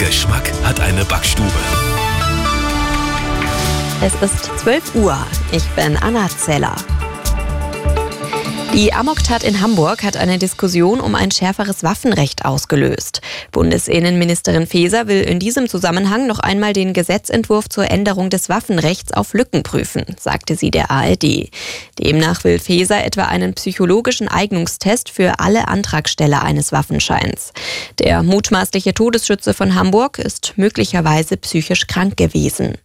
Geschmack hat eine Backstube. Es ist 12 Uhr. Ich bin Anna Zeller. Die Amoktat in Hamburg hat eine Diskussion um ein schärferes Waffenrecht ausgelöst. Bundesinnenministerin Faeser will in diesem Zusammenhang noch einmal den Gesetzentwurf zur Änderung des Waffenrechts auf Lücken prüfen, sagte sie der ARD. Demnach will Faeser etwa einen psychologischen Eignungstest für alle Antragsteller eines Waffenscheins. Der mutmaßliche Todesschütze von Hamburg ist möglicherweise psychisch krank gewesen.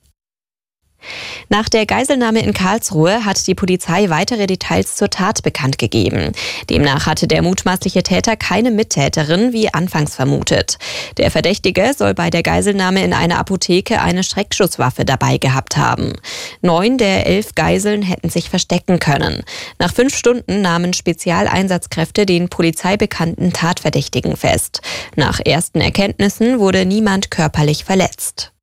Nach der Geiselnahme in Karlsruhe hat die Polizei weitere Details zur Tat bekannt gegeben. Demnach hatte der mutmaßliche Täter keine Mittäterin, wie anfangs vermutet. Der Verdächtige soll bei der Geiselnahme in einer Apotheke eine Schreckschusswaffe dabei gehabt haben. Neun der elf Geiseln hätten sich verstecken können. Nach fünf Stunden nahmen Spezialeinsatzkräfte den polizeibekannten Tatverdächtigen fest. Nach ersten Erkenntnissen wurde niemand körperlich verletzt.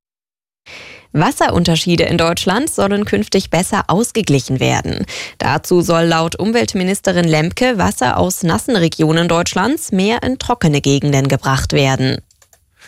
Wasserunterschiede in Deutschland sollen künftig besser ausgeglichen werden. Dazu soll laut Umweltministerin Lemke Wasser aus nassen Regionen Deutschlands mehr in trockene Gegenden gebracht werden.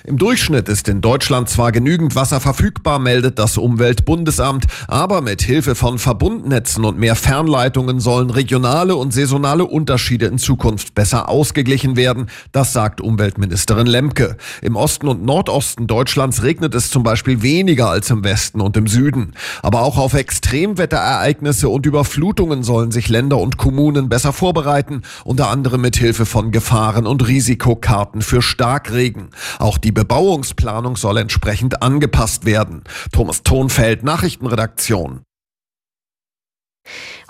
Im Durchschnitt ist in Deutschland zwar genügend Wasser verfügbar, meldet das Umweltbundesamt, aber mit Hilfe von Verbundnetzen und mehr Fernleitungen sollen regionale und saisonale Unterschiede in Zukunft besser ausgeglichen werden. Das sagt Umweltministerin Lemke. Im Osten und Nordosten Deutschlands regnet es zum Beispiel weniger als im Westen und im Süden. Aber auch auf Extremwetterereignisse und Überflutungen sollen sich Länder und Kommunen besser vorbereiten, unter anderem mit Hilfe von Gefahren- und Risikokarten für Starkregen. Auch die Bebauungsplanung soll entsprechend angepasst werden. Thomas Tonfeld, Nachrichtenredaktion.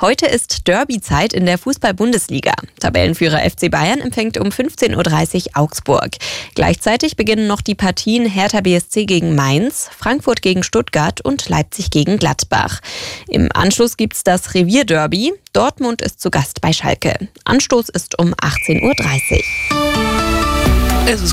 Heute ist Derby-Zeit in der Fußball-Bundesliga. Tabellenführer FC Bayern empfängt um 15.30 Uhr Augsburg. Gleichzeitig beginnen noch die Partien Hertha BSC gegen Mainz, Frankfurt gegen Stuttgart und Leipzig gegen Gladbach. Im Anschluss gibt es das Revier-Derby. Dortmund ist zu Gast bei Schalke. Anstoß ist um 18.30 Uhr. Es ist